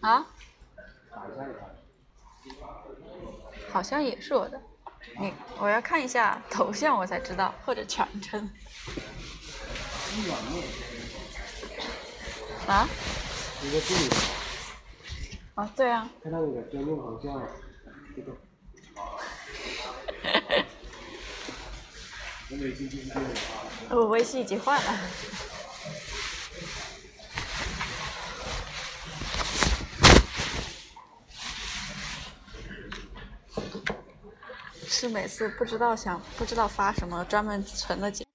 啊？好像也是我的，你我要看一下头像我才知道，或者全称。啊？一个助理，啊，对啊。看到你的专用头像，我微信已经换了。是每次不知道想不知道发什么，专门存了几。